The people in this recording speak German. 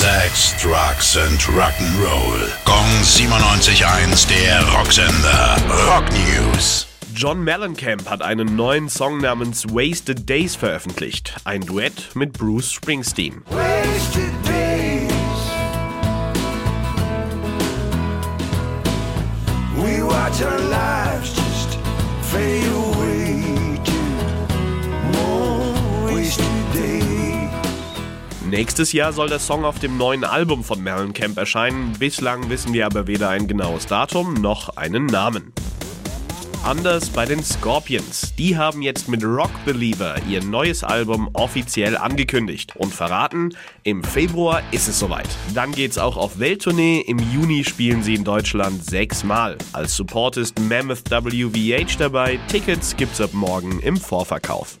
Sex, Drugs and Rock'n'Roll. Gong 97.1, der Rocksender. Rock News. John Mellencamp hat einen neuen Song namens Wasted Days veröffentlicht. Ein Duett mit Bruce Springsteen. Wasted days. We watch our lives Nächstes Jahr soll der Song auf dem neuen Album von Mellencamp erscheinen. Bislang wissen wir aber weder ein genaues Datum noch einen Namen. Anders bei den Scorpions. Die haben jetzt mit Rock Believer ihr neues Album offiziell angekündigt und verraten, im Februar ist es soweit. Dann geht's auch auf Welttournee. Im Juni spielen sie in Deutschland sechsmal. Als Support ist Mammoth WVH dabei. Tickets gibt's ab morgen im Vorverkauf.